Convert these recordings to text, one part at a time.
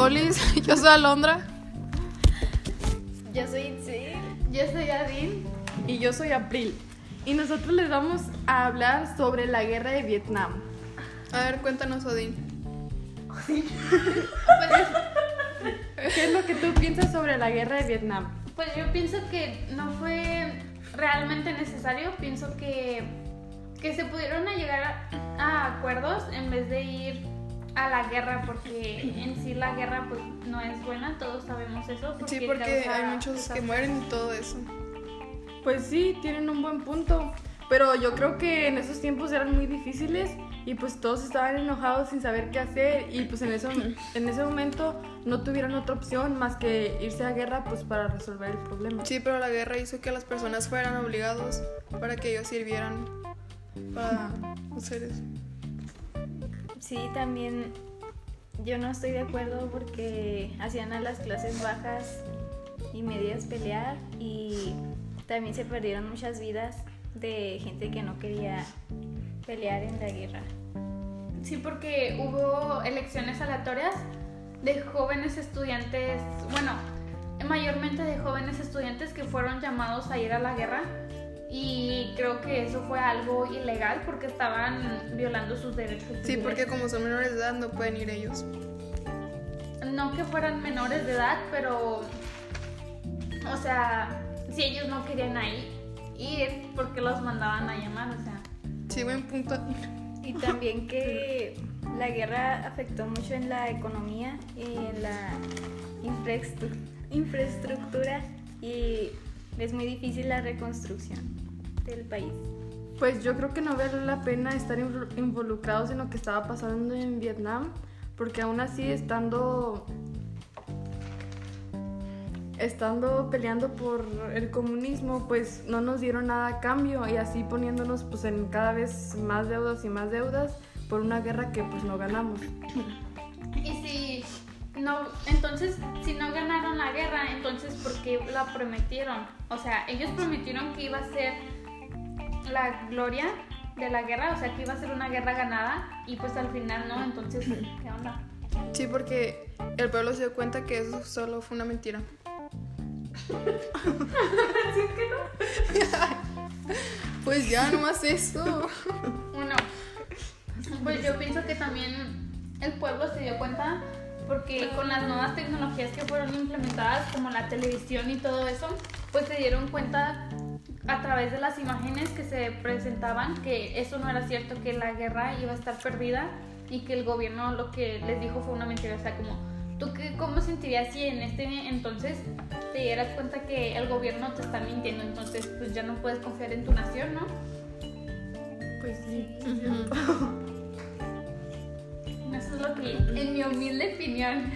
Olis, yo soy Alondra. Yo soy Itzel. Yo soy Adin. Y yo soy April. Y nosotros les vamos a hablar sobre la guerra de Vietnam. A ver, cuéntanos, Odín. ¿Qué es lo que tú piensas sobre la guerra de Vietnam? Pues yo pienso que no fue realmente necesario. Pienso que, que se pudieron llegar a, a acuerdos en vez de ir a la guerra porque en sí la guerra pues no es buena, todos sabemos eso. Sí, porque hay muchos que desastres. mueren y todo eso. Pues sí, tienen un buen punto. Pero yo creo que en esos tiempos eran muy difíciles y pues todos estaban enojados sin saber qué hacer y pues en, eso, en ese momento no tuvieron otra opción más que irse a guerra pues para resolver el problema. Sí, pero la guerra hizo que las personas fueran obligados para que ellos sirvieran para hacer eso. Sí, también yo no estoy de acuerdo porque hacían a las clases bajas y medias pelear y también se perdieron muchas vidas de gente que no quería pelear en la guerra. Sí, porque hubo elecciones aleatorias de jóvenes estudiantes, bueno, mayormente de jóvenes estudiantes que fueron llamados a ir a la guerra y creo que eso fue algo ilegal porque estaban violando sus derechos. Sí, civiles. porque como son menores de edad no pueden ir ellos. No que fueran menores de edad, pero, o sea, si ellos no querían ahí ir, porque los mandaban a llamar, o sea. Sí, buen punto. Y también que la guerra afectó mucho en la economía y en la infraestru- infraestructura y es muy difícil la reconstrucción del país. Pues yo creo que no vale la pena estar invol- involucrados en lo que estaba pasando en Vietnam, porque aún así estando estando peleando por el comunismo, pues no nos dieron nada a cambio y así poniéndonos pues en cada vez más deudas y más deudas por una guerra que pues no ganamos. No, entonces, si no ganaron la guerra, entonces, ¿por qué la prometieron? O sea, ellos prometieron que iba a ser la gloria de la guerra, o sea, que iba a ser una guerra ganada, y pues al final no, entonces, ¿qué onda? Sí, porque el pueblo se dio cuenta que eso solo fue una mentira. Pues ya, nomás eso. Uno, pues yo pienso que también el pueblo se dio cuenta porque con las nuevas tecnologías que fueron implementadas como la televisión y todo eso, pues se dieron cuenta a través de las imágenes que se presentaban que eso no era cierto, que la guerra iba a estar perdida y que el gobierno lo que les dijo fue una mentira, o sea, como tú qué, cómo sentirías si en este entonces te dieras cuenta que el gobierno te está mintiendo, entonces pues ya no puedes confiar en tu nación, ¿no? Pues sí. Lo que, en mi humilde opinión.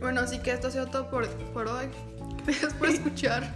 Bueno, así que esto ha sido todo por, por hoy. Gracias por escuchar.